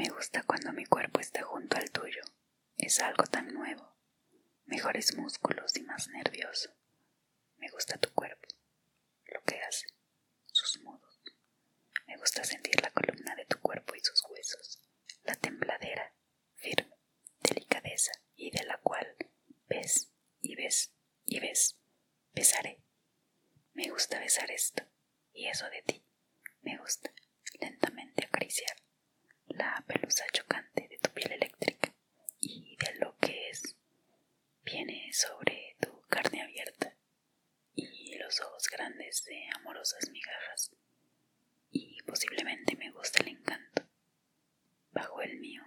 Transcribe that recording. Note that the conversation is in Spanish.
Me gusta cuando mi cuerpo está junto al tuyo. Es algo tan nuevo. Mejores músculos y más nervioso. Me gusta tu cuerpo, lo que hace, sus modos. Me gusta sentir la columna de tu cuerpo y sus huesos, la tembladera, firme, delicadeza y de la cual ves y ves y ves. Besaré. Me gusta besar esto y eso de ti. Me gusta lentamente acariciar la pelusa chocante de tu piel eléctrica y de lo que es viene sobre tu carne abierta y los ojos grandes de amorosas migajas. Y posiblemente me gusta el encanto bajo el mío